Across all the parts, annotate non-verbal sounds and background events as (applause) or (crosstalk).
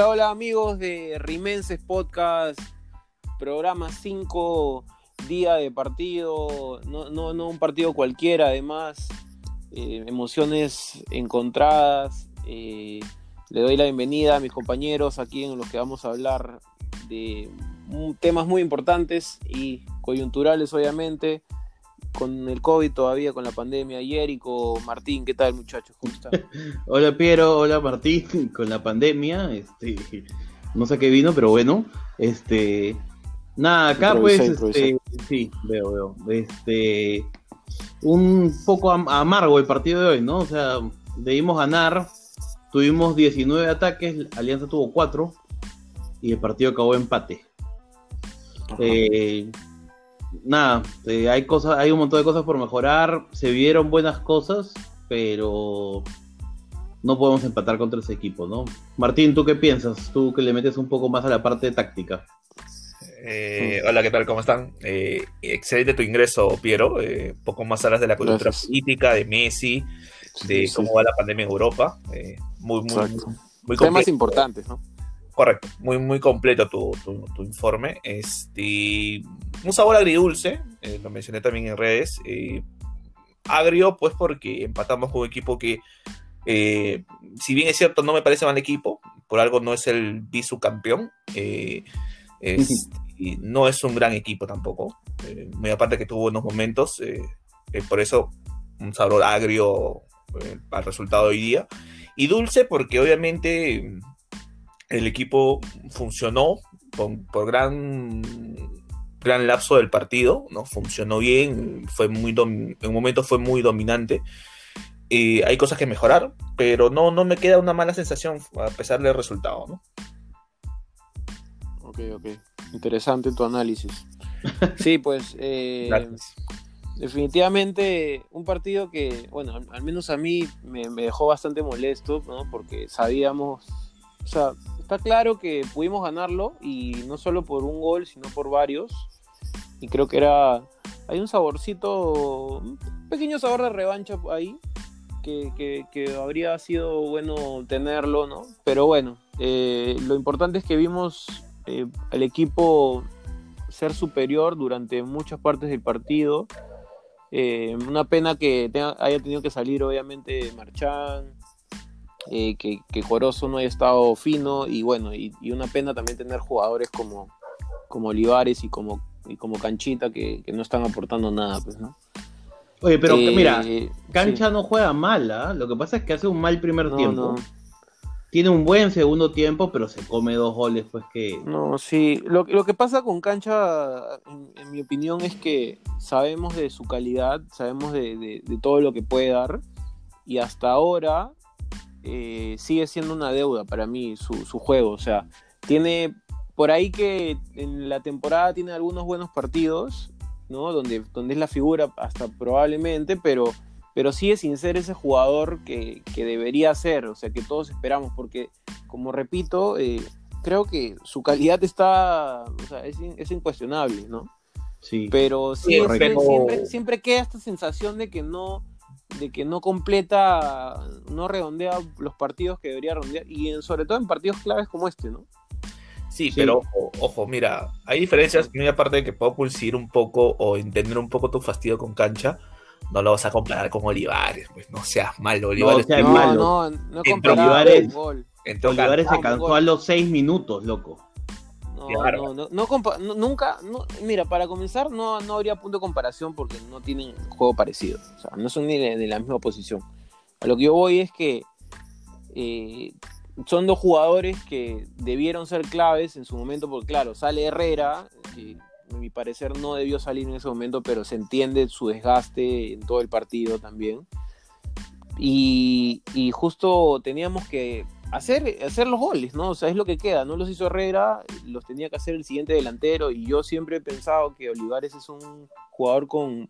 Hola, hola amigos de Rimenses Podcast, programa 5, día de partido, no, no, un partido cualquiera, además, eh, emociones encontradas. eh, le doy la bienvenida a mis compañeros aquí en los que vamos a hablar de temas muy importantes y coyunturales, obviamente, con el COVID todavía, con la pandemia. Yerico, Martín, ¿qué tal, muchachos? ¿Cómo están? (laughs) Hola Piero, hola Martín, (laughs) con la pandemia, este, no sé qué vino, pero bueno, este, nada, acá Improvisé, pues, improvisé. este, sí, veo, veo, este, un poco am- amargo el partido de hoy, ¿no? O sea, debimos ganar, tuvimos 19 ataques, Alianza tuvo 4 y el partido acabó empate. Eh, nada, eh, hay cosas, hay un montón de cosas por mejorar. Se vieron buenas cosas, pero no podemos empatar contra ese equipo, ¿no? Martín, ¿tú qué piensas? Tú que le metes un poco más a la parte táctica. Eh, hola, ¿qué tal? ¿Cómo están? Eh, excelente tu ingreso, Piero. Eh, un poco más hablas de la coyuntura política, de Messi, de Sí, sí. cómo va la pandemia en Europa. Eh, muy, muy, Exacto. muy Temas importantes, ¿no? Correcto, muy, muy completo tu, tu- tu informe. Este, un sabor agridulce, eh, lo mencioné también en redes. eh, agrio, pues porque empatamos con un equipo que, eh, si bien es cierto, no me parece mal equipo, por algo no es el bisucampeón. eh, (laughs) es- y no es un gran equipo tampoco. eh, muy aparte que tuvo buenos momentos, eh, eh, por eso un sabor agrio eh, al resultado de hoy día. Y dulce porque obviamente el equipo funcionó por gran, gran lapso del partido, ¿no? Funcionó bien, fue muy dom- en un momento fue muy dominante. Eh, hay cosas que mejorar, pero no, no me queda una mala sensación a pesar del resultado, ¿no? Ok, ok. Interesante tu análisis. (laughs) Sí, pues eh, definitivamente un partido que, bueno, al, al menos a mí me, me dejó bastante molesto, ¿no? Porque sabíamos, o sea, está claro que pudimos ganarlo y no solo por un gol, sino por varios. Y creo que era, hay un saborcito, un pequeño sabor de revancha ahí, que, que- habría sido bueno tenerlo, ¿no? Pero bueno, eh, lo importante es que vimos eh, al equipo ser superior durante muchas partes del partido. Eh, una pena que haya tenido que salir, obviamente, Marchán, eh, que, que Corozo no haya estado fino, y bueno, y, y una pena también tener jugadores como, como Olivares y como, y como Canchita que, que no están aportando nada, pues, ¿no? Oye, pero Eh, mira, sí. Cancha no juega mal, ¿ah? Lo que pasa es que hace un mal primer No, tiempo. no. Tiene un buen segundo tiempo, pero se come dos goles, pues que... No, sí. Lo, lo que pasa con Cancha, en, en mi opinión, es que sabemos de su calidad, sabemos de, de- de todo lo que puede dar, y hasta ahora eh, sigue siendo una deuda para mí su, su juego. O sea, tiene por ahí que en la temporada tiene algunos buenos partidos, ¿no? Donde, donde es la figura hasta probablemente, pero, pero sigue sin ser ese jugador que, que debería ser, o sea, que todos esperamos, porque, como repito, eh, creo que su calidad está, o sea, es, in- es incuestionable, ¿no? Sí. Pero siempre, siempre queda esta sensación de que no de que no completa, no redondea los partidos que debería redondear y en- sobre todo en partidos claves como este, ¿no? Sí, Sí. pero ojo, ojo, mira, hay diferencias, muy aparte de que puedo pulsir un poco o entender un poco tu fastidio con cancha, no lo vas a comparar con Olivares, pues no seas malo, Olivares. sea, es no, malo. no, no Olivares- con gol. entró Olivares se cansó gol. a los seis minutos, loco. No, no, no, nunca, mira, para comenzar no, no habría punto de comparación porque no tienen juego parecido, o sea, no son ni de, la misma posición. A lo que yo voy es que eh, son dos jugadores que debieron ser claves en su momento, porque claro, sale Herrera, que a mi parecer no debió salir en ese momento, pero se entiende su desgaste en todo el partido también. Y justo teníamos que hacer, hacer los goles, ¿no? O sea, es lo que queda. No los hizo Herrera, los tenía que hacer el siguiente delantero. Y yo siempre he pensado que Olivares es un jugador con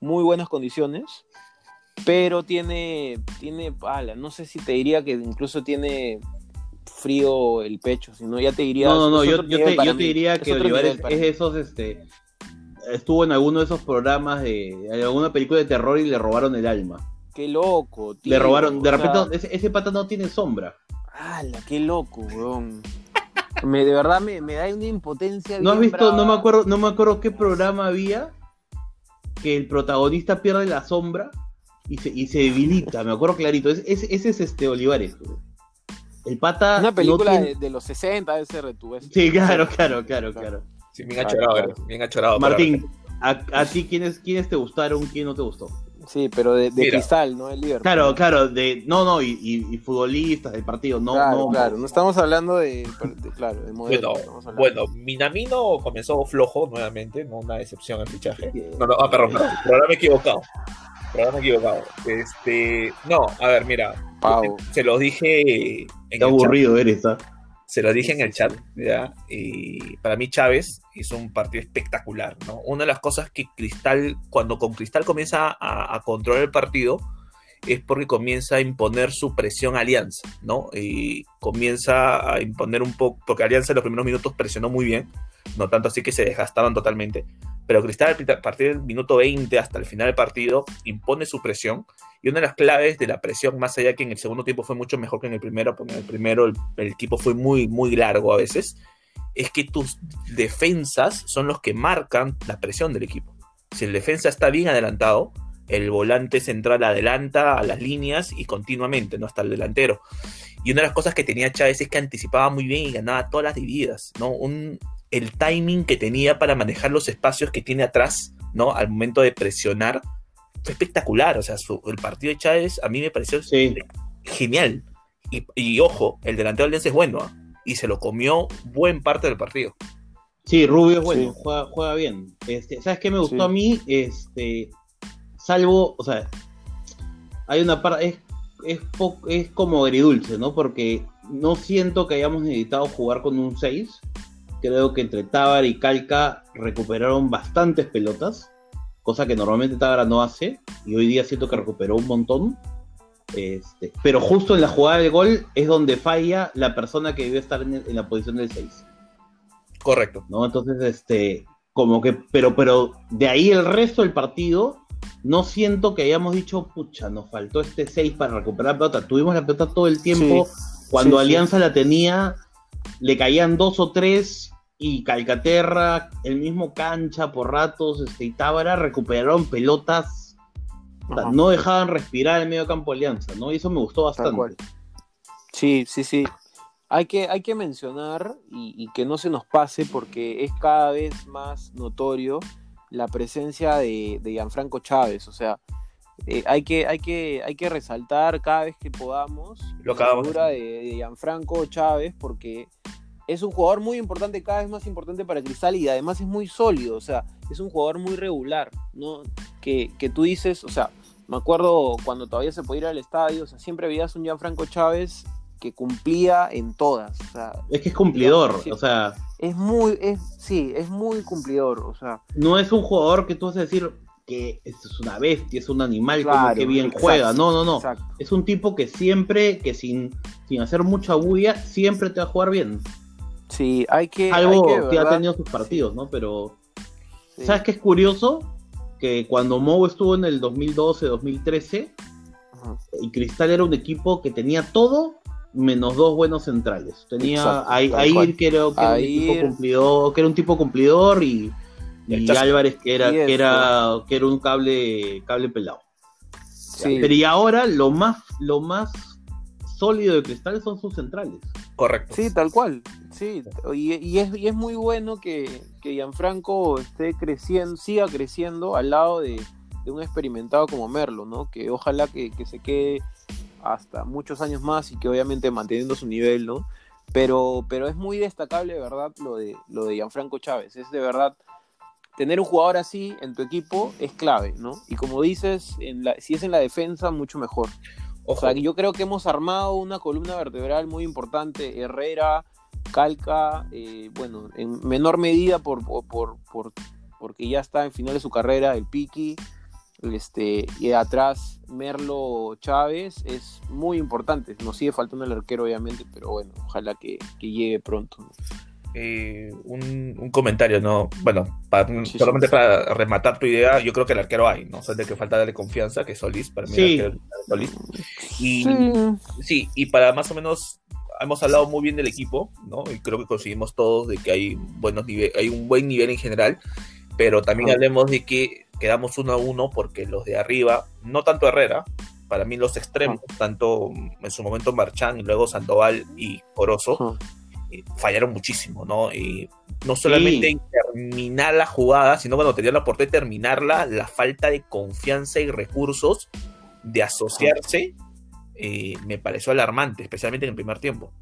muy buenas condiciones, pero tiene, tiene, ala, no sé si te diría que incluso tiene frío el pecho, sino ya te diría. No, no, no, yo, yo te, yo te diría es que Olivares es esos, este, estuvo en alguno de esos programas de, en alguna película de terror y le robaron el alma. Qué loco, tío. le robaron, de sea, repente ese, ese pata no tiene sombra. ¡Hala, qué loco, weón! Me, de verdad me, me da una impotencia. ¿No has bien visto? No me acuerdo, no me acuerdo qué programa había que el protagonista pierde la sombra y se, y se debilita, me acuerdo clarito. Es- es- ese es este Olivares. güey. El pata. Una no película tiene- de, de los 60 debe ser de tu vez. Sí, claro, claro, claro, claro. Sí, bien achorado, claro. bien achorado. Martín, ¿a, a ti quiénes, quiénes te gustaron, quién no te gustó? Sí, pero de, cristal, ¿no? El Liverpool. Claro, claro, de, no, no, y, y- y futbolistas del partido, no, claro, no. claro. No estamos hablando de, de- claro, de modelo. Bueno, bueno, Minamino comenzó flojo nuevamente, no una decepción el fichaje. No, no, ah, perdón, perdón, programa equivocado. Programa equivocado. Este, no, a ver, mira, Pau. se los dije en Qué el chat. aburrido eres, ¿ah? Se lo dije en el chat, ¿ya? Y para mí Chávez hizo un partido espectacular, ¿no? Una de las cosas que Cristal, cuando con Cristal comienza a, a controlar el partido, es porque comienza a imponer su presión a Alianza, ¿no? Y comienza a imponer un poco, porque Alianza en los primeros minutos presionó muy bien, no tanto así que se desgastaron totalmente, pero Cristal a partir del minuto 20 hasta el final del partido impone su presión y una de las claves de la presión, más allá que en el segundo tiempo fue mucho mejor que en el primero, porque en el primero el, equipo fue muy, muy largo a veces, es que tus defensas son los que marcan la presión del equipo. Si el defensa está bien adelantado, el volante central adelanta a las líneas y continuamente, ¿no? Hasta el delantero. Y una de las cosas que tenía Chávez es que anticipaba muy bien y ganaba todas las divididas, ¿no? Un, el timing que tenía para manejar los espacios que tiene atrás, ¿no? Al momento de presionar, fue espectacular. O sea, su- el partido de Chávez a mí me pareció Sí. genial. Y, y ojo, el delantero de Alianza es bueno, ¿ah? Y se lo comió buen parte del partido. Sí, Rubio es bueno, Sí. juega, juega bien. Este, ¿Sabes qué me gustó Sí. a mí? Este, salvo, o sea, hay una parte, es, es, es como agridulce, ¿no? Porque no siento que hayamos necesitado jugar con un 6. Creo que entre Tábara y Calca recuperaron bastantes pelotas, cosa que normalmente Tábara no hace, y hoy día siento que recuperó un montón. Este, pero justo en la jugada del gol es donde falla la persona que debe estar en, en la posición del 6. Correcto. ¿no? Entonces, este, como que, pero, pero de ahí el resto del partido, no siento que hayamos dicho, pucha, nos faltó este 6 para recuperar la pelota. Tuvimos la pelota todo el tiempo. Cuando sí, sí. Alianza la tenía, le caían dos o tres y Calcaterra, el mismo cancha por ratos, este, y Tábara recuperaron pelotas, Ajá. no dejaban respirar el medio campo de Alianza, ¿no? Y eso me gustó bastante. Sí, sí, sí. Hay que, hay que mencionar y, y que no se nos pase porque es cada vez más notorio la presencia de, de Gianfranco Chávez. O sea, eh, hay, que, hay, que, hay que resaltar cada vez que podamos Lo la figura de, de Gianfranco Chávez porque es un jugador muy importante, cada vez más importante para Cristal y además es muy sólido. O sea, es un jugador muy regular, ¿no? Que, que tú dices, o sea, me acuerdo cuando todavía se podía ir al estadio, o sea, siempre veías un Gianfranco Chávez que cumplía en todas. O sea, Es que es cumplidor, o sea, es muy, es, sí, es muy cumplidor. O sea, no es un jugador que tú vas a decir que es una bestia, es un animal, como que bien exacto, juega. No, no, no. exacto. Es un tipo que siempre, que sin, sin hacer mucha bulla, siempre te va a jugar bien. Sí, hay que. Algo hay que, que ha tenido sus partidos, ¿no? Pero, Sí. ¿sabes qué es curioso? Que cuando Mou estuvo en el 2012, 2013, Ajá. y Cristal era un equipo que tenía todo menos dos buenos centrales. Tenía Exacto, a, Air, cual. que era, que era un tipo cumplidor, que era un tipo cumplidor y. Álvarez que era, que era, que era un cable, cable pelado. Sí. Pero y ahora lo más, lo más sólido de Cristal son sus centrales. Correcto. Sí, tal cual. Sí, y, es, y es muy bueno que, que Gianfranco esté creciendo, siga creciendo al lado de, de un experimentado como Merlo, ¿no? Que ojalá que, que se quede hasta muchos años más y que obviamente manteniendo su nivel, ¿no? Pero, pero es muy destacable, de verdad, lo de, lo de Gianfranco Chávez. Es de verdad, tener un jugador así en tu equipo es clave, ¿no? Y como dices, si es en la defensa, mucho mejor. O sea, yo creo que hemos armado una columna vertebral muy importante. Herrera, Calca, eh, bueno, en menor medida por, por, por- por- porque ya está en final de su carrera, el Piki, este, y atrás Merlo Chávez es muy importante. Nos sigue faltando el arquero, obviamente, pero bueno, ojalá que, que llegue pronto. Eh, un, un comentario, ¿no? Bueno, para- Sí, solamente sí. para rematar tu idea, yo creo que el arquero hay, ¿no? Solo de que falta darle confianza, que es Solís, para mí Sí. el arquero es Solís. Y- Sí. Sí, y para más o menos hemos hablado muy bien del equipo, ¿no? Y creo que conseguimos todos de que hay, buenos nive- hay un buen nivel en general, pero también Ajá. hablemos de que quedamos uno a uno porque los de arriba, no tanto Herrera, para mí los extremos, tanto en su momento Marchán y luego Sandoval y Corozo, Ajá. Eh, fallaron muchísimo, ¿no? Y no solamente en terminar la jugada, sino cuando tenían la oportunidad de terminarla, la falta de confianza y recursos de asociarse eh, me pareció alarmante, especialmente en el primer tiempo.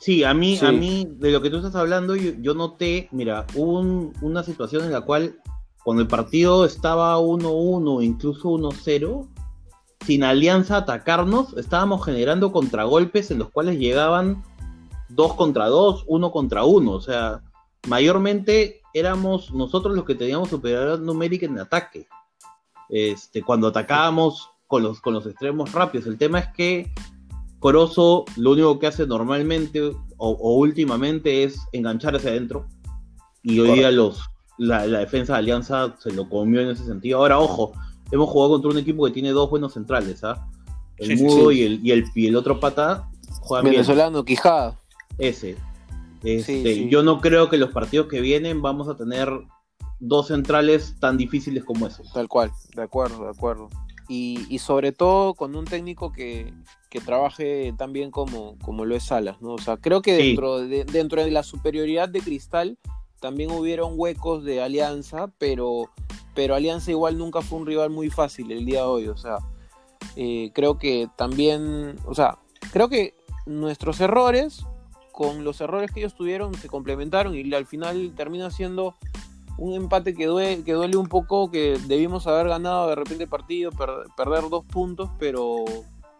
Sí, a mí, Sí. a mí, de lo que tú estás hablando, yo, yo noté, mira, hubo un- una situación en la cual cuando el partido estaba 1-1, incluso 1-0, sin alianza a atacarnos, estábamos generando contragolpes en los cuales llegaban dos contra dos, uno contra uno. O sea, mayormente éramos nosotros los que teníamos superioridad numérica en ataque. Este, cuando atacábamos con los, con los extremos rápidos. El tema es que Corozo lo único que hace normalmente o, o últimamente es enganchar hacia adentro. Y hoy día los, la, la defensa de Alianza se lo comió en ese sentido. Ahora, ojo, hemos jugado contra un equipo que tiene dos buenos centrales, ¿ah? El Sí, Mudo sí. Y, el, y, el, y el otro pata juegan bien. Venezolano, Quijada. Ese. Este, Sí, sí. Yo no creo que los partidos que vienen vamos a tener dos centrales tan difíciles como esos. Tal cual, de acuerdo, de acuerdo. Y, y sobre todo con un técnico que, que trabaje tan bien como, como lo es Salas, ¿no? O sea, creo que Sí. dentro, de, dentro de la superioridad de Cristal también hubieron huecos de Alianza, pero, pero Alianza igual nunca fue un rival muy fácil el día de hoy, o sea, eh, creo que también, o sea, creo que nuestros errores con los errores que ellos tuvieron se complementaron y al final termina siendo un empate que duele, que duele un poco, que debimos haber ganado de repente el partido, per- perder dos puntos, pero,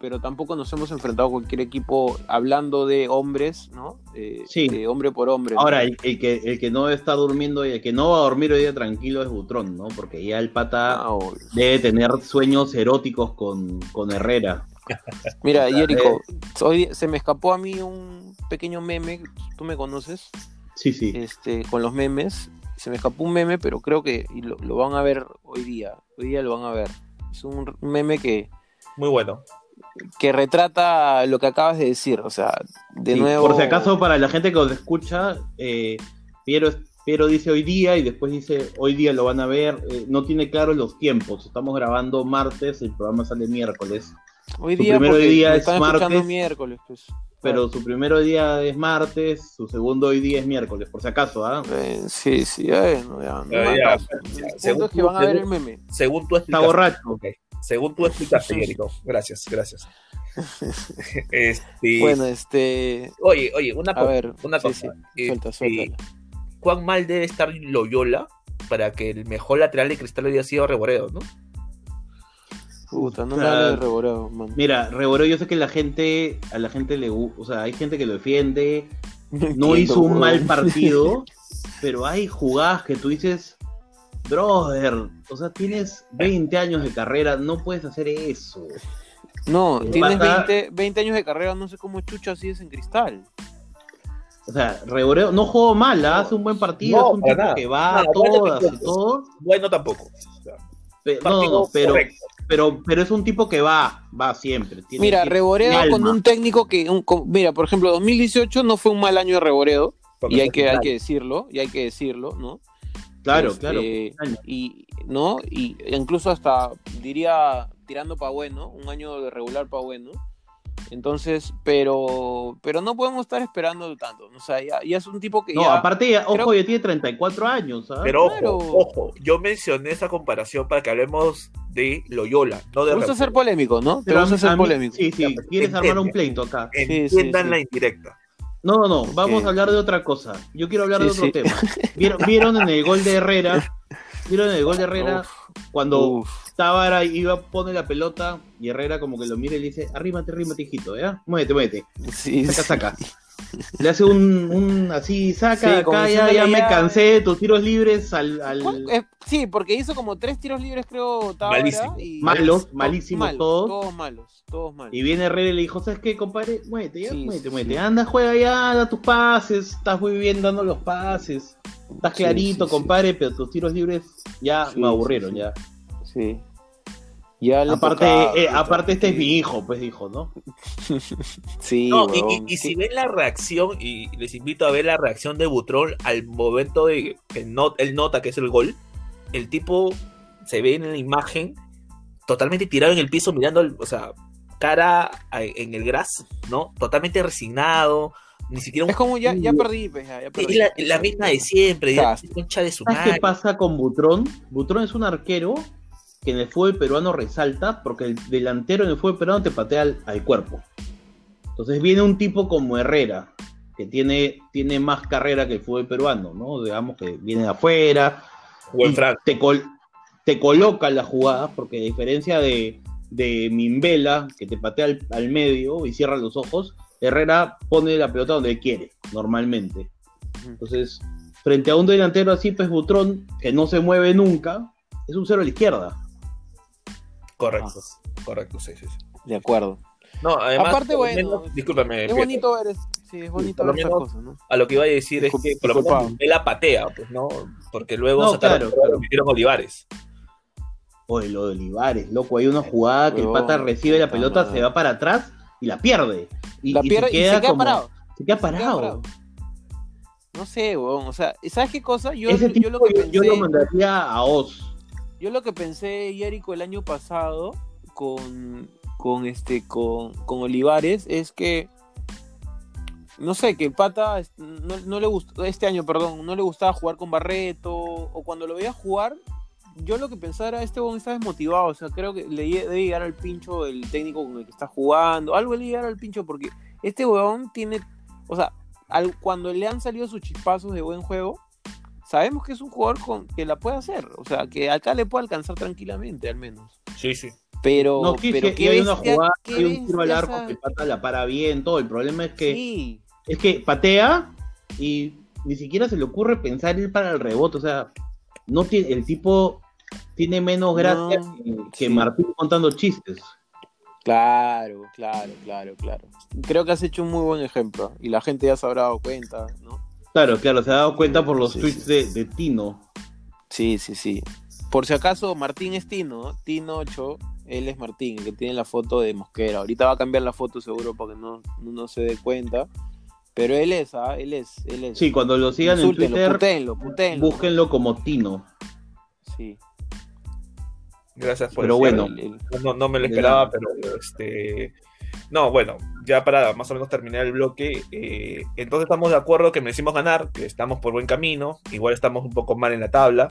pero tampoco nos hemos enfrentado a cualquier equipo hablando de hombres, ¿no? Eh, Sí. De hombre por hombre. ¿no? Ahora, el, el que, el que no está durmiendo y el que no va a dormir hoy día tranquilo es Butrón, ¿no? Porque ya el pata Ah, debe tener sueños eróticos con, con Herrera. Mira, O sea, Jerico, hoy se me escapó a mí un pequeño meme, tú me conoces, Sí, sí. este, con los memes. Se me escapó un meme, pero creo que lo, lo van a ver hoy día. Hoy día lo van a ver. Es un meme que, Muy bueno. que retrata lo que acabas de decir. O sea, de Sí, nuevo. Por si acaso, para la gente que os escucha, eh, Piero, Piero dice hoy día y después dice hoy día lo van a ver. eh, no tiene claro los tiempos. Estamos grabando martes, el programa sale miércoles. Hoy su día, primero porque día es martes, miércoles, pues. Pero su primer día es martes, su segundo hoy día es miércoles, por si acaso, ¿ah? Eh, sí, sí, ya. no Ya, según que tú, van a ver el meme. Según tú Está explicaste. borracho. Ok. Según tú explicaste, Jerico. Gracias, gracias. (laughs) Este, Bueno, este. Oye, oye, una, A co- ver, una sí, cosa. sí, Eh, suelta, eh, suelta. ¿Cuán mal debe estar Loyola para que el mejor lateral de Cristal haya sido Reboredo, no? Puta, no o me sea, hables de reborado, man. Mira, Reboro, yo sé que la gente, a la gente le gusta, o sea, hay gente que lo defiende, no hizo un mal partido, pero hay jugadas que tú dices, brother, o sea, tienes 20 años de carrera, no puedes hacer eso. No, tienes pata- 20, 20 años de carrera, no sé cómo chucha así es en cristal. O sea, Reboreo no jugó mal, ¿ah? hace un buen partido, No, es un tipo nada. que va a bueno, todas y todo. Bueno, tampoco. O sea, Pe- no, no, pero, correcto. Pero, pero es un tipo que va, va siempre. tiene- Mira, tiene- Reboredo con un técnico que. un- con- mira, por ejemplo, 2018 no fue un mal año de Reboredo, porque y hay que, hay que decirlo, y hay que decirlo, ¿no? Claro, Este, claro. Y, ¿no? Y incluso hasta, diría, tirando para bueno, un año de regular para bueno. Entonces, pero pero no podemos estar esperando tanto. O sea, ya, ya es un tipo que No, ya... aparte, ya- creo- ojo, ya tiene 34 años, ¿ah? Pero ojo, Claro. ojo, yo mencioné esa comparación para que hablemos de Loyola, no de Te gusta ser polémico, ¿no? Te Pero gusta ser mí- polémico. Sí, sí, Ya, quieres entiende. armar un pleito acá. Sí, sí, Entiendan sí. la indirecta. No, no, no, vamos a hablar de otra cosa. Yo quiero hablar de otro sí. tema. ¿Vieron, vieron en el gol de Herrera? (laughs) ¿Vieron en el gol de Herrera? Uf, Cuando uf. Tábara iba, pone la pelota y Herrera como que lo mira y le dice, arrímate, arrímate, hijito, ¿ya? Muévete, muévete. Sí, Saca, sí. saca. Le hace un, un así, saca, Sí, acá, ya, me cansé de tus tiros libres al... al-. Eh, sí, porque hizo como tres tiros libres, creo, Tábara, Malísimo. y Malos, malísimos malos, todos. Todos malos, todos malos. Y viene Herrera y le dijo, ¿sabes qué, compadre? Muévete, ya, Sí, muévete, sí, muévete. sí. Anda, juega ya, da tus pases. Estás muy bien dando los pases. Estás clarito, sí, sí. compadre, pero tus tiros libres ya Sí, me aburrieron, sí, sí. ya. Sí. Ya Aparte, tocaba, eh, aparte este es mi hijo, pues dijo, ¿no? (laughs) Sí, No, y, y- y si ven la reacción, y les invito a ver la reacción de Butrón al momento de que no, él nota que es el gol, el tipo se ve en la imagen totalmente tirado en el piso mirando, el- o sea, cara a- en el gras, ¿no? Totalmente resignado, ni siquiera un... Es como ya, ya perdí, pues, ya, ya perdí. es la, la misma de siempre, ya, concha de su ¿Sabes madre. qué pasa con Butrón? Butrón es un arquero que en el fútbol peruano resalta porque el delantero en el fútbol peruano te patea al, al cuerpo. Entonces viene un tipo como Herrera, que tiene, tiene más carrera que el fútbol peruano, ¿no? Digamos que viene de afuera, y te, col- te coloca las jugadas, porque a diferencia de, de Mimbela, que te patea al, al medio y cierra los ojos, Herrera pone la pelota donde quiere, normalmente. Entonces, frente a un delantero así, pues Butrón, que no se mueve nunca, es un cero a la izquierda. Correcto, Ah. correcto, sí, sí. sí. De acuerdo. No, además, Aparte, bueno, menos- discúlpame, Es Pietro. bonito ver, es- sí, es bonito ver esas cosas, ¿no? a lo que iba a decir Discul- es que por lo menos él la patea, pues, ¿no? Porque luego No, sacaron claro, claro, metieron Olivares. Oye, lo de Olivares, loco, hay una jugada que el pata recibe la pelota, se va para atrás y la pierde. Y, La y pierde se y queda, se queda como- parado. Se queda Se queda parado. parado. No sé, weón. O sea, ¿sabes qué cosa? Yo, Ese yo lo que yo, pensé, yo lo mandaría a Oz. Yo lo que pensé, Jerico, el año pasado con, con este, con, con Olivares, es que no sé, que pata no, no le gustó, este año, perdón, no le gustaba jugar con Barreto, o cuando lo veía jugar, yo lo que pensaba era, este weón está desmotivado, o sea, creo que le debe llegar al pincho el técnico con el que está jugando, algo le llegar al pincho, porque este weón tiene, o sea, cuando le han salido sus chispazos de buen juego, sabemos que es un jugador con, que la puede hacer, o sea, que acá le puede alcanzar tranquilamente, al menos. Sí, sí. Pero, No, sí, pero sí, qué hay una jugada, qué hay un tiro al arco esa- que el pata la para bien, todo. El problema es que, Sí, es que patea y ni siquiera se le ocurre pensar ir para el rebote. O sea, no tiene, el tipo tiene menos gracia No, que, que sí. Martín contando chistes. claro, claro, claro, claro. Creo que has hecho un muy buen ejemplo y la gente ya se habrá dado cuenta, ¿no? Claro, claro, se ha dado cuenta por los Sí, tweets sí, de, Tino. Sí, sí, sí. Por si acaso, Martín es Tino, ¿no? Tino 8, él es Martín, el que tiene la foto de Mosquera. Ahorita va a cambiar la foto seguro para que no, no se dé cuenta. Pero él es, ¿ah? Él es, él es. Sí, cuando lo sigan en Twitter, putéenlo, putéenlo. búsquenlo como Tino. Sí. Gracias por Pero bueno. El- el- No, no me lo esperaba, pero este. No, bueno, ya para más o menos terminar el bloque, eh, entonces estamos de acuerdo que merecimos ganar, que estamos por buen camino, igual estamos un poco mal en la tabla,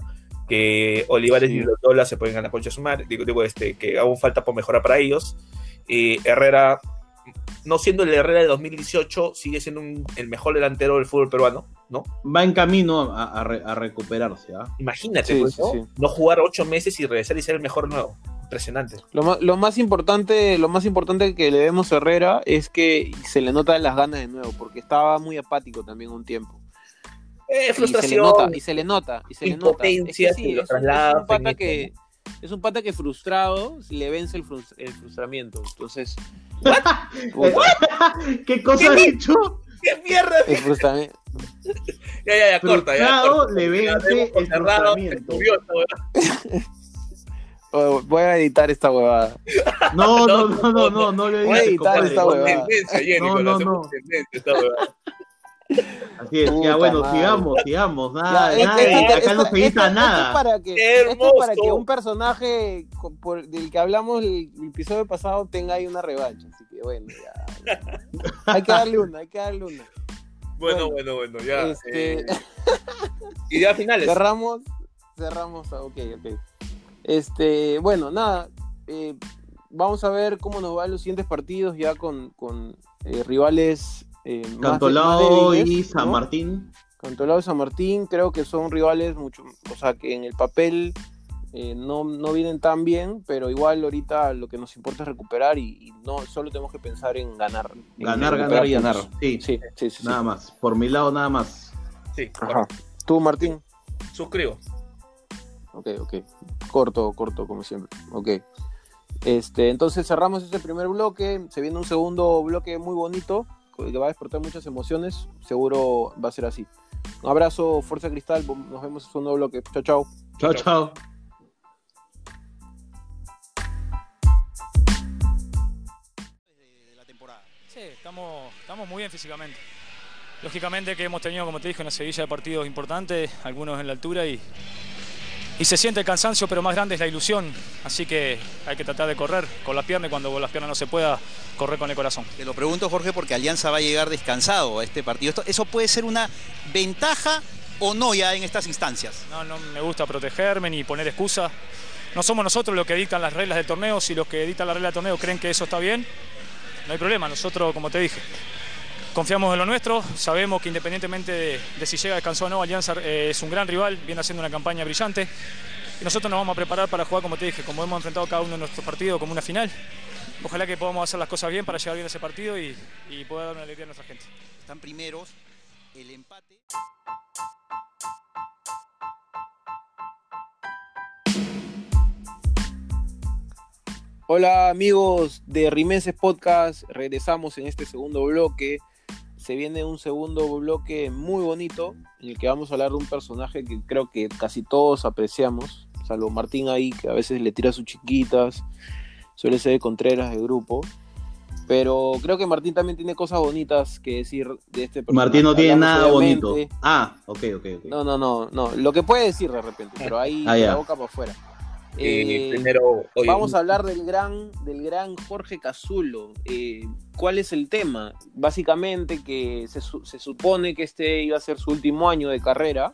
que Olivares Sí. y Loyola se pueden ganar concha de su madre, digo, digo este, que aún falta por mejorar para ellos. Eh, Herrera, no siendo el Herrera de 2018, sigue siendo un- el mejor delantero del fútbol peruano, ¿no? Va en camino a, a re- a recuperarse. ¿ah? Imagínate, Sí, pues, sí, ¿no? sí. No jugar ocho meses y regresar y ser el mejor nuevo. Impresionante. Lo más, lo más importante, lo más importante que le vemos a Herrera es que se le notan las ganas de nuevo, porque estaba muy apático también un tiempo. Eh, Y se le frustración. nota, y se le nota, y se le nota. Es que Impotencia, sí, es, un- es un pata que es un pata que frustrado le vence el, frus- el frustramiento. Entonces, puta, ¿Qué cosa ha dicho? ¡Qué mierda! el frustramiento. Ya, ya, ya, corta, ya. Corta. le vence el frustramiento. curioso, (laughs) Voy a editar esta huevada. (laughs) No, no, no, no, no, no le Voy a editar esta huevada. tendencia, Jenny, No, no, no. tendencia, esta huevada. Así es, Puta ya bueno, madre. sigamos, sigamos. Nada, Ya, nada, esto- acá no esto- se edita nada. es para que, ¡Qué esto es para que un personaje del que hablamos el, el episodio pasado tenga ahí una revancha. Así que bueno, ya. hay que darle una, hay que darle una. Bueno, Bueno, bueno, bueno, ya. este- eh, y ya finales. Cerramos, cerramos, ah, ok, ok. Este, bueno, nada, eh, vamos a ver cómo nos van los siguientes partidos ya con, con eh, rivales eh, más de- más Cantolao y San ¿no? Martín. Cantolao y San Martín creo que son rivales mucho, o sea, que en el papel eh, no, no vienen tan bien, pero igual ahorita lo que nos importa es recuperar y, y no solo tenemos que pensar en ganar. en Ganar, ganar y ganar. puntos. Sí, Sí, sí, sí. sí. nada más. Por mi lado, nada más. Sí, Ajá. Tú, Martín. suscribo ok, ok. Corto, corto, como siempre. Ok. Este, entonces cerramos este primer bloque. Se viene un segundo bloque muy bonito que va a despertar muchas emociones. Seguro va a ser así. Un abrazo, Fuerza Cristal. Nos vemos en un nuevo bloque. Chao, chao. Chao, chao. La temporada. Sí, estamos, estamos muy bien físicamente. Lógicamente que hemos tenido, como te dije, una sevilla de partidos importantes, algunos en la altura y y se siente el cansancio, pero más grande es la ilusión. Así que hay que tratar de correr con las piernas y cuando con las piernas no se pueda, correr con el corazón. Te lo pregunto, Jorge, porque Alianza va a llegar descansado a este partido. Esto, ¿Eso puede ser una ventaja o no ya en estas instancias? No, no me gusta protegerme ni poner excusas. No somos nosotros los que dictan las reglas del torneo. Si los que dictan las reglas del torneo creen que eso está bien, no hay problema. Nosotros, como te dije, confiamos en lo nuestro, sabemos que independientemente de, si llega descansado o no, Alianza eh, es un gran rival, viene haciendo una campaña brillante y nosotros nos vamos a preparar para jugar, como te dije, como hemos enfrentado cada uno de nuestros partidos, como una final. Ojalá que podamos hacer las cosas bien para llegar bien a ese partido y, y poder dar una alegría a nuestra gente. Están primeros, el empate. Hola amigos de Rimenses Podcast, regresamos en este segundo bloque se viene un segundo bloque muy bonito en el que vamos a hablar de un personaje que creo que casi todos apreciamos, salvo Martín ahí, que a veces le tira sus chiquitas, suele ser de Contreras de grupo. Pero creo que Martín también tiene cosas bonitas que decir de este personaje. Martín no tiene nada bonito. Ah, ok, ok, ok. No, no, no, no. Lo que puede decir de repente, pero ahí ah, la boca para afuera. Eh, primero, vamos a hablar del gran, del gran Jorge Cazulo. Eh, ¿Cuál es el tema? Básicamente que se, supone que este iba a ser su último año de carrera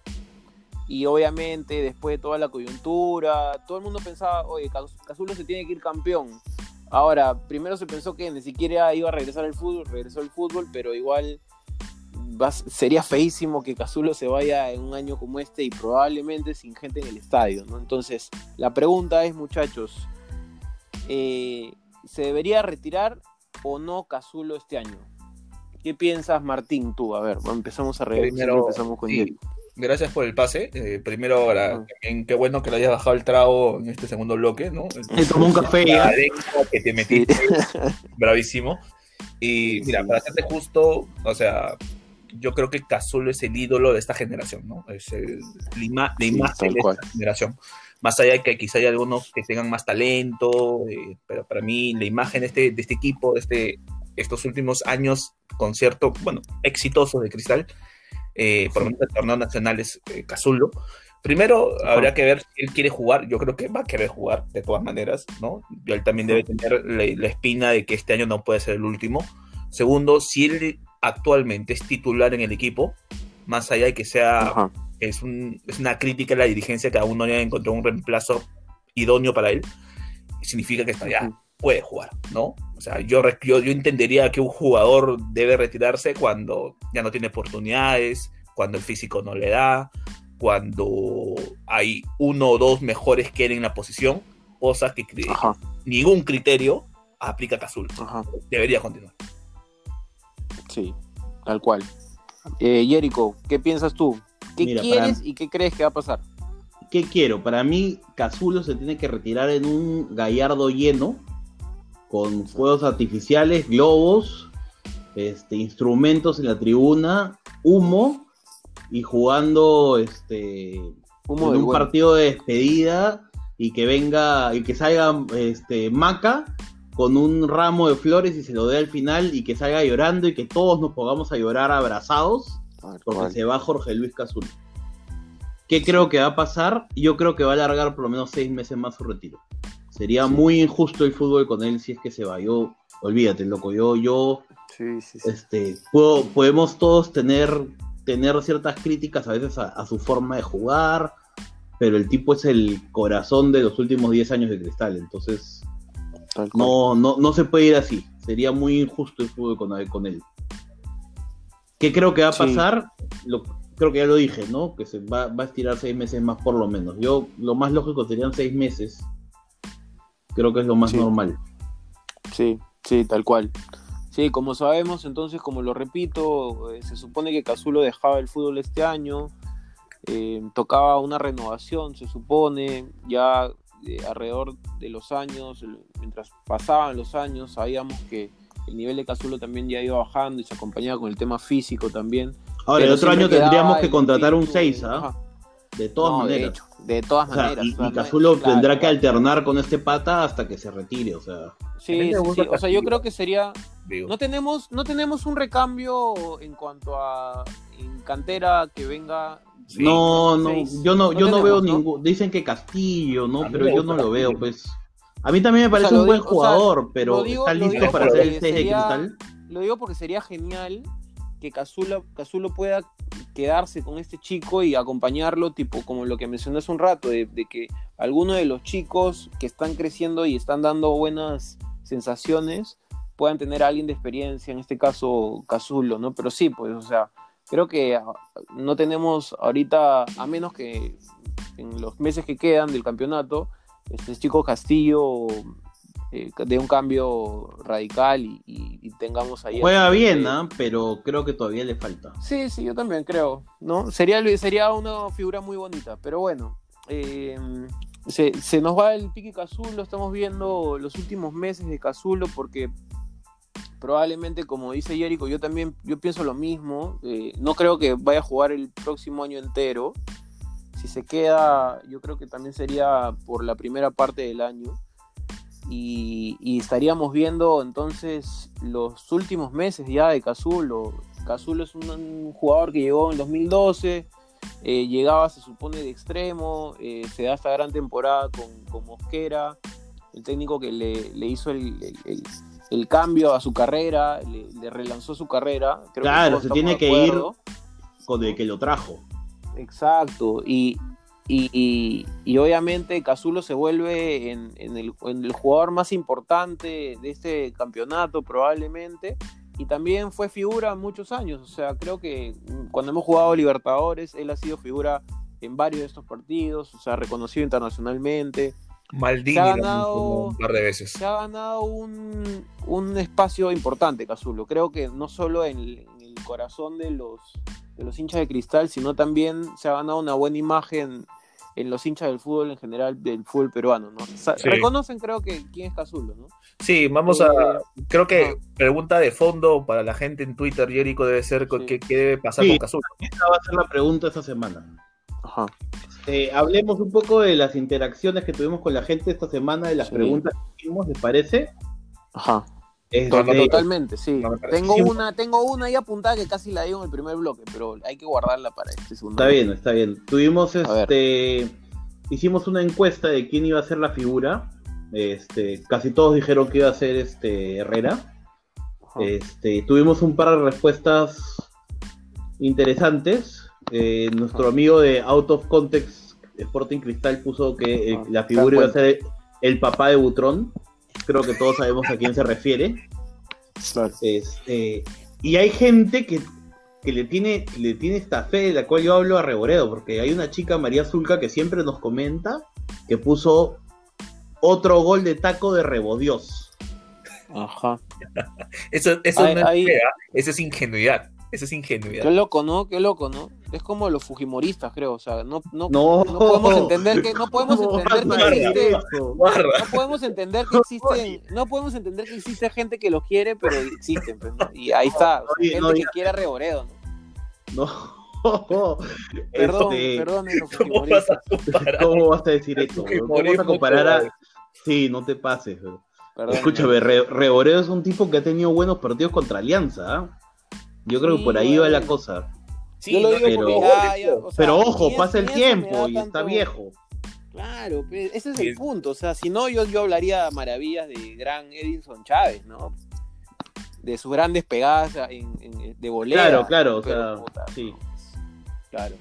y obviamente después de toda la coyuntura, todo el mundo pensaba, oye, Cazulo se tiene que ir campeón. Ahora, primero se pensó que ni siquiera iba a regresar al fútbol, regresó al fútbol, pero igual sería feísimo que Cazulo se vaya en un año como este y probablemente sin gente en el estadio, ¿no? Entonces, la pregunta es, muchachos, eh, ¿se debería retirar o no Cazulo este año? ¿Qué piensas, Martín, tú? A ver, empezamos a reír. Primero, empezamos con Gracias por el pase. Eh, primero, ahora, qué bueno que le hayas bajado el trago en este segundo bloque, ¿no? (laughs) Me tomó un café ya. Que te metiste. Bravísimo. Y mira, para serte justo, o sea, yo creo que Cazulo es el ídolo de esta generación, ¿no? Es el, la, imagen de esta generación. Más allá de que quizá hay algunos que tengan más talento, eh, pero para mí la imagen de este, de este equipo, de este, estos últimos años, con cierto, bueno, exitoso de Cristal, eh, por lo menos el torneo nacional es eh, Cazulo. Primero, habría que ver si él quiere jugar. Yo creo que va a querer jugar de todas maneras, ¿no? Y él también debe tener la, la espina de que este año no puede ser el último. Segundo, si él actualmente es titular en el equipo, más allá de que sea, es, una crítica a la dirigencia que aún no haya encontrado un reemplazo idóneo para él, significa que ya puede jugar, ¿no? O sea, yo, yo, yo entendería que un jugador debe retirarse cuando ya no tiene oportunidades, cuando el físico no le da, cuando hay uno o dos mejores que él en la posición, cosas que ningún criterio aplica Cazul. Debería continuar. Sí, tal cual. Eh, Jerico, ¿qué piensas tú? ¿Qué quieres y qué crees que va a pasar? ¿Qué quiero? Para mí, Cazulo se tiene que retirar en un gallardo lleno, con fuegos artificiales, globos, este, instrumentos en la tribuna, humo, y jugando este, en un partido de despedida y que venga y que salga este, Maca con un ramo de flores y se lo dé al final y que salga llorando y que todos nos pongamos a llorar abrazados porque se va Jorge Luis Cazul. ¿Qué creo que va a pasar? Yo creo que va a alargar por lo menos seis meses más su retiro. Sería muy injusto el fútbol con él si es que se va. Yo, olvídate, loco, yo, yo, este, puedo, podemos todos tener, tener ciertas críticas a veces a, su forma de jugar, pero el tipo es el corazón de los últimos 10 años de cristal, entonces no, no, no se puede ir así. Sería muy injusto el fútbol con, con él. ¿Qué creo que va a pasar? Lo, creo que ya lo dije, ¿no? Que se va, va, a estirar seis meses más por lo menos. Yo, lo más lógico serían seis meses. Creo que es lo más normal. Sí, sí, tal cual. Sí, como sabemos, entonces, como lo repito, eh, se supone que Cazulo dejaba el fútbol este año, eh, tocaba una renovación, se supone, ya alrededor de los años, mientras pasaban los años, sabíamos que el nivel de Cazulo también ya iba bajando y se acompañaba con el tema físico también. Ahora, el otro año tendríamos que contratar un 6, ¿ah? De todas maneras. De, todas maneras. Y, Cazulo tendrá que alternar con este pata hasta que se retire, o sea. Sí, o sea, yo creo que sería, digo. No tenemos, no tenemos un recambio en cuanto a en cantera que venga. Sí, no, no, seis. yo no, yo no tenemos, veo ¿no? ningún. Dicen que Castillo, ¿no? Pero yo no lo veo, pues. A mí también me parece sea, un buen digo- o sea, jugador, pero digo- está listo para ser el 6 de sería- cristal. Lo digo porque sería genial que Cazulo, Cazulo pueda quedarse con este chico y acompañarlo, tipo como lo que mencioné hace un rato, de, de que algunos de los chicos que están creciendo y están dando buenas sensaciones puedan tener a alguien de experiencia, en este caso Cazulo, ¿no? Pero sí, pues, o sea, creo que ah, no tenemos ahorita, a menos que en los meses que quedan del campeonato, este chico Castillo eh, de un cambio radical y, y- y tengamos ahí. Juega bien, eh, ¿ah? Pero creo que todavía le falta. Sí, sí, yo también creo, ¿no? Sería, sería una figura muy bonita, pero bueno, eh, se, se nos va el pique Cazulo, estamos viendo los últimos meses de Cazulo porque probablemente, como dice Jericho, yo también yo pienso lo mismo, eh, no creo que vaya a jugar el próximo año entero, si se queda, yo creo que también sería por la primera parte del año. Y, estaríamos viendo entonces los últimos meses ya de Cazulo. Cazulo es un, jugador que llegó en 2012, eh, llegaba se supone de extremo, eh, se da esta gran temporada con, Mosquera, el técnico que le, hizo el- el cambio a su carrera, le, le relanzó su carrera. Creo que Claro, todos se tiene que ir. Con el que lo trajo. Exacto, y, y, y- y obviamente Cazulo se vuelve en, en el, en el jugador más importante de este campeonato probablemente, y también fue figura muchos años, o sea, creo que cuando hemos jugado Libertadores, él ha sido figura en varios de estos partidos, o sea, reconocido internacionalmente, Maldini Se ha ganado- un par de veces. se ha ganado un, un espacio importante Cazulo. Creo que no solo en el, en el corazón de los, de los hinchas de cristal, sino también se ha ganado una buena imagen en los hinchas del fútbol en general, del fútbol peruano. ¿no? Sa- Sí. Reconocen, creo que, quién es Cazulo, ¿no? Sí, vamos a. Eh, Creo que ajá. pregunta de fondo para la gente en Twitter, Jericho, debe ser Sí. ¿qué, qué debe pasar Sí. con Cazulo? Esa va a ser la pregunta esta semana. Ajá. Eh, hablemos un poco de las interacciones que tuvimos con la gente esta semana, de las Sí. preguntas que hicimos, ¿les parece? Ajá. Este, Totalmente, sí. no tengo una, tengo una ahí apuntada que casi la digo en el primer bloque, pero hay que guardarla para este segundo. Está bien, está bien. Tuvimos este. Hicimos una encuesta de quién iba a ser la figura. Este, casi todos dijeron que iba a ser este Herrera. Ajá. Este, tuvimos un par de respuestas interesantes. Eh, nuestro amigo de Out of Context Sporting Cristal puso que eh, Ah, la figura iba a ser el papá de Butrón. Creo que todos sabemos a quién se refiere. Claro. Este, y hay gente que, que le, tiene, le tiene esta fe de la cual yo hablo a Reboredo, porque hay una chica, María Zulca, que siempre nos comenta que puso otro gol de taco de Rebodios. Ajá. (laughs) Eso, eso Ahí- no es ahí- fe, eso es ingenuidad. Eso es ingenuidad. Qué loco, ¿no? Qué loco, ¿no? Es como los fujimoristas, creo. O sea, no, no, No, no podemos entender que, no podemos (laughs) ¿Cómo entender que existe, no podemos entender que existen, no podemos entender que existe gente que los quiere, pero existen, pues, ¿no? Y ahí está, o sea, Oye, gente no que quiere a Reboredo, ¿no? No. (laughs) Perdón, Este, perdonen los ¿Cómo vas fujimoristas. a comparar? ¿Cómo vas a decir bro? (laughs) ¿Cómo vas a comparar a.? Sí, no te pases. bro. Perdónenme. Escúchame, Re- Reboredo es un tipo que ha tenido buenos partidos contra Alianza. ¿ah? Yo creo que por ahí va la cosa. Sí, Yo lo no, digo pero- porque ya, ya, o sea, Pero ojo, es- pasa el tiempo y está viejo. Claro, ese es Sí. el punto. O sea, si no, yo, yo hablaría maravillas de gran Edinson Chávez, ¿no? De sus grandes pegadas en, en- de volea. Claro, claro, o sea, puta, sí. Claro.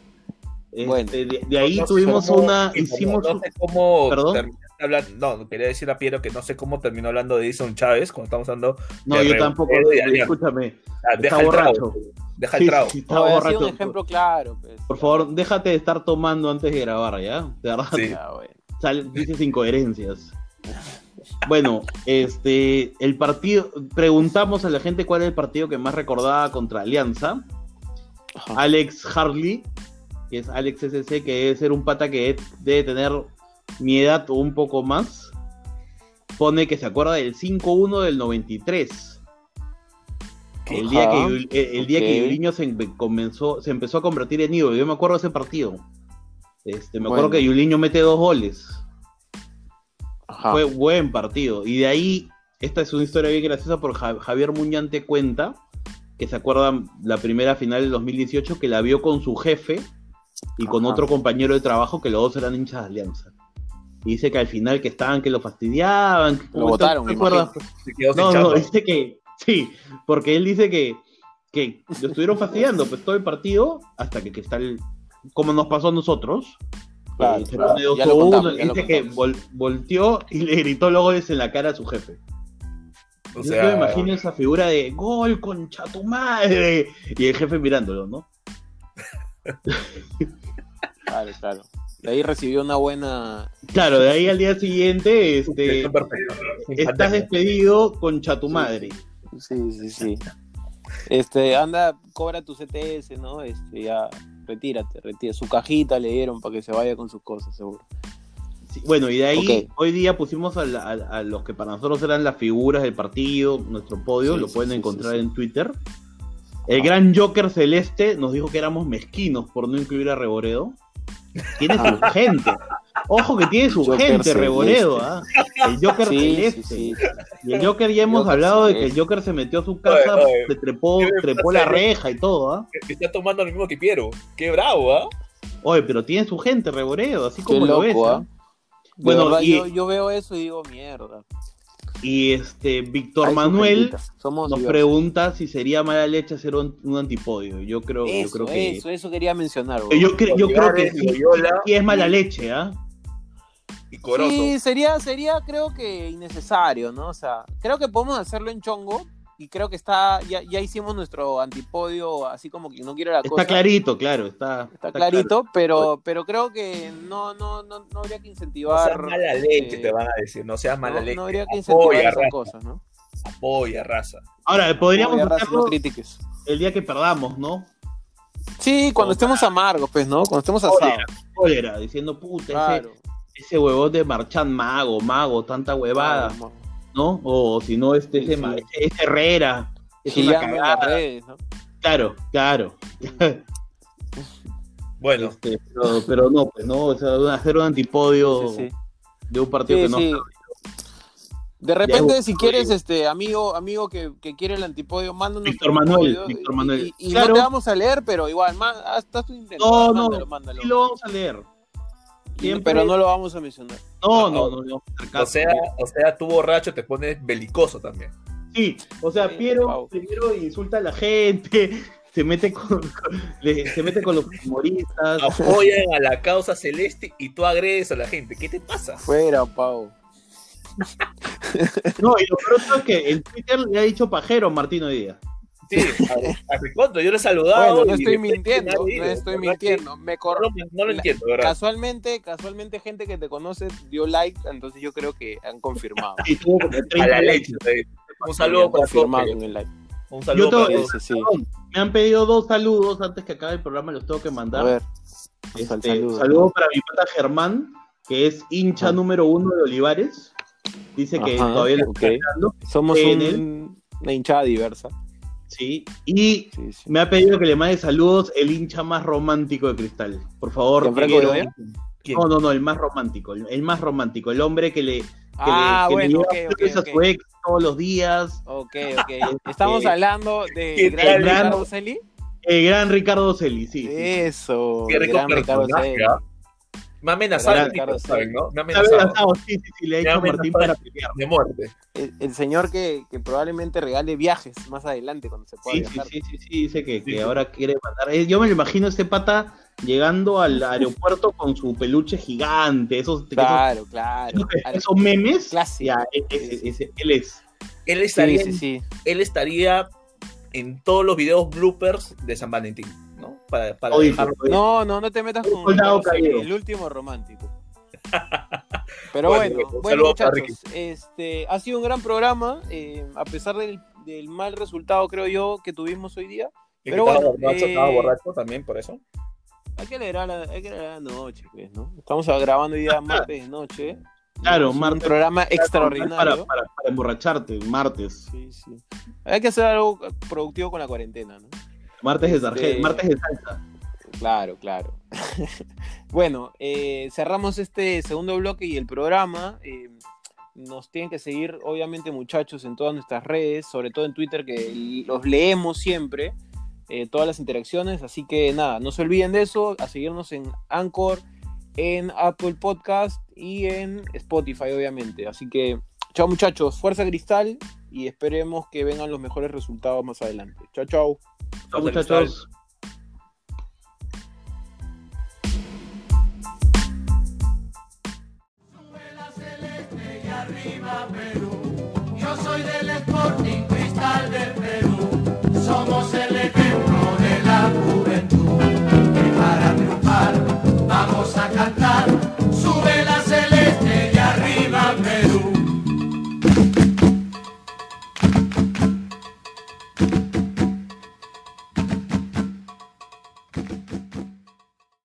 Este, Bueno. de, de ahí No tuvimos cómo- una. Hicimos. No sé cómo. ¿Perdón? terminaste hablando- no, quería decir a Piero que no sé cómo terminó hablando de Edison Chávez cuando estamos hablando. No, de yo tampoco. de. Escúchame. Ah, deja Está el trago. borracho. Deja el Sí, trago. sí, está No, ha sido borracho. un ejemplo claro. pues. Por favor, déjate de estar tomando antes de grabar, ¿ya? De verdad, Sí. Bueno. sale- dices incoherencias. Bueno, este, el partido, preguntamos a la gente cuál es el partido que más recordaba contra Alianza. Alex Harley, que es Alex SC, que debe ser un pata que debe tener mi edad o un poco más, pone que se acuerda del 5-1 del 93. El día que, el, el día que. Yuliño se, comenzó, se empezó a convertir en ídolo. Yo me acuerdo de ese partido. Este, me acuerdo que Yuliño mete dos goles. Ajá. Fue buen partido. Y de ahí esta es una historia bien graciosa Ja- Javier Muñante cuenta que se acuerdan la primera final del 2018 que la vio con su jefe y con otro compañero de trabajo que los dos eran hinchas de Alianza. Y dice que al final que estaban, que lo fastidiaban. que- Lo ¿cómo votaron, ¿te me? Se quedó No, no, dice que sí, porque él dice que, que lo estuvieron fastidiando pues todo el partido hasta que, que está el, como nos pasó a nosotros. Claro, se claro. pone dos uno, contamos, lo dice que vol- volteó y le gritó goles en la cara a su jefe. O Yo sea, me imagino esa figura de gol concha tu madre y el jefe mirándolo, ¿no? (laughs) Claro, claro. De ahí recibió una buena. Claro, de ahí al día siguiente este, está perfecto. Sin estás despedido concha tu madre. Sí, sí, sí. Este, anda, cobra tu CTS, ¿no? Este, ya, retírate, retírate. Su cajita le dieron para que se vaya con sus cosas, seguro. Sí, bueno, y de ahí hoy día pusimos a, la- a- a los que para nosotros eran las figuras del partido, nuestro podio, Sí, lo sí, pueden sí, encontrar sí, sí. en Twitter. El gran Joker Celeste nos dijo que éramos mezquinos por no incluir a Reboredo. Tiene su Ah. gente. Ojo que tiene su Joker gente. Reboredo. ¿ah? El Joker Sí, Celeste. sí, sí. Y el Joker ya hemos Joker hablado de que el. Joker se metió a su casa, Oye, oye. se trepó, ¿Qué me trepó la reja y todo. ¿ah? Está tomando lo mismo que Piero. Qué bravo, ¿ah? Oye, pero tiene su gente, Reboredo, así Qué como lo ves. ¿ah? ¿ah? Bueno, verdad, y- yo, yo veo eso y digo, mierda. Y este, Víctor Manuel. Somos nos diversos. pregunta si sería mala leche hacer un, un antipodio. Yo creo, yo Eso, creo que. eso, eso quería mencionar. güey. Yo, cre- yo creo que sí, sí es mala leche, ¿ah? Y Corozo. Sí, sería, sería creo que innecesario, ¿no? O sea, creo que podemos hacerlo en chongo y creo que está, ya, ya hicimos nuestro antipodio así como que no quiere la Está cosa. clarito, claro, está, Está clarito, pero, pero creo que no, no, no, no habría que No incentivar. seas mala leche, eh, te van a decir. No seas mala no, leche. no habría que incentivar apoya, esas raza. cosas, ¿no? Apoya, raza. Ahora, podríamos raza, no critiques. el día que perdamos, ¿no? Sí, cuando estemos amargos, pues, ¿no? Cuando estemos asados. cólera, diciendo, puta, Claro. ese, ese huevón de Marchán Mago, Mago, tanta huevada, Claro, ¿no? O si no, este, Sí, ese Herrera, es una cagada. redes, ¿no? Claro, claro. Bueno, Este, pero, pero no, pues no, o sea, hacer un antipodio Sí, sí. de un partido Sí, que no sí. De repente, Ya, si quieres, este amigo, amigo que, que quiere el antipodio, mándanos Víctor Manuel, antipodio Víctor Manuel. Y, y Claro. no te vamos a leer, pero igual, ma- hasta tu intento. No, no, mándalo, mándalo. sí lo vamos a leer. Siempre- Pero no lo vamos a mencionar. No, no, no, no. o sea, o sea, tú borracho te pones belicoso también. Sí, o sea, Sí, Piero primero insulta a la gente, (laughs) se mete con, con- le- se mete con los humoristas. Apoyan a la causa celeste y tú agredes a la gente. ¿Qué te pasa? Fuera, Pau. (laughs) No, y lo todo es que en Twitter le ha dicho pajero a Martín hoy día. Sí, a, a Ricondo, yo le he saludado. Bueno, no estoy mintiendo, no estoy ¿verdad que mintiendo. Me cor- No, lo- no lo entiendo, ¿verdad? Casualmente, casualmente gente que te conoce dio like, entonces yo creo que han confirmado. (laughs) Y tuvo como 30 A la leche. eh. Un saludo para confirmado con el like. Un saludo Yo para. Sí. Perdón, Me han pedido dos saludos antes que acabe el programa, los tengo que A mandar. ver. Este, Sal- saludo. saludo. para mi pata Germán, que es hincha número uno de Olivares. Dice que Ajá, todavía le ok. está esperando. Somos En un- una hinchada diversa. Sí. Y Sí, sí. me ha pedido que le mande saludos el hincha más romántico de Cristal. Por favor. No, no, no, el más romántico. El, el más romántico. El hombre que le, que Ah, le, que le bueno, a su ex todos los días. Ok, ok. (laughs) Estamos Eh, hablando de ¿qué Gran Ricardo Celi. El gran Ricardo Celi, sí. sí. Eso. Qué rico Gran Ricardo Celi. Me ha amenazado, Ricardo ¿saben, no? Me ha Me ha amenazado amenazado, sí, sí, sí, le ha Me ha hecho a Martín para pelear. de muerte. El, el señor que, que probablemente regale viajes más adelante cuando se pueda Sí, sí, viajar. sí, sí, sí, dice que, que Sí, sí. ahora quiere mandar. eh, Yo me lo imagino ese pata llegando al (laughs) aeropuerto con su peluche gigante, esos, Claro, claro. esos, memes. Clásico. Ya, ese- ese- él es. Él estaría, sí, sí. él estaría en todos los videos bloopers de San Valentín. Para, para Oye, dejarlo- No, no, no te metas con soldado el último romántico. (laughs) Pero Bueno, bueno, muchachos, este ha sido un gran programa, eh, a pesar del, del mal resultado creo yo que tuvimos hoy día. Pero bueno, borracho, eh, estaba borracho también, por eso. Hay que alegrar la, hay que alegrar la noche, pues, ¿no? Estamos grabando hoy día (laughs) martes de noche. Claro, Es martes. Un programa Para, extraordinario. para, para emborracharte, martes. Sí, sí. Hay que hacer algo productivo con la cuarentena, ¿no? Martes de Este- martes de salsa. Claro, claro. (laughs) bueno, eh, cerramos este segundo bloque y el programa. eh, Nos tienen que seguir, obviamente, muchachos, en todas nuestras redes, sobre todo en Twitter, que los leemos siempre, eh, todas las interacciones. Así que nada, no se olviden de eso, a seguirnos en Anchor, en Apple Podcast y en Spotify, obviamente. Así que, chao muchachos, fuerza cristal y esperemos que vengan los mejores resultados más adelante. Chao, chao. Chao muchachos. Yo soy del Sporting Cristal del Perú. Somos el ejemplo de la juventud. Y para triunfar vamos a cantar.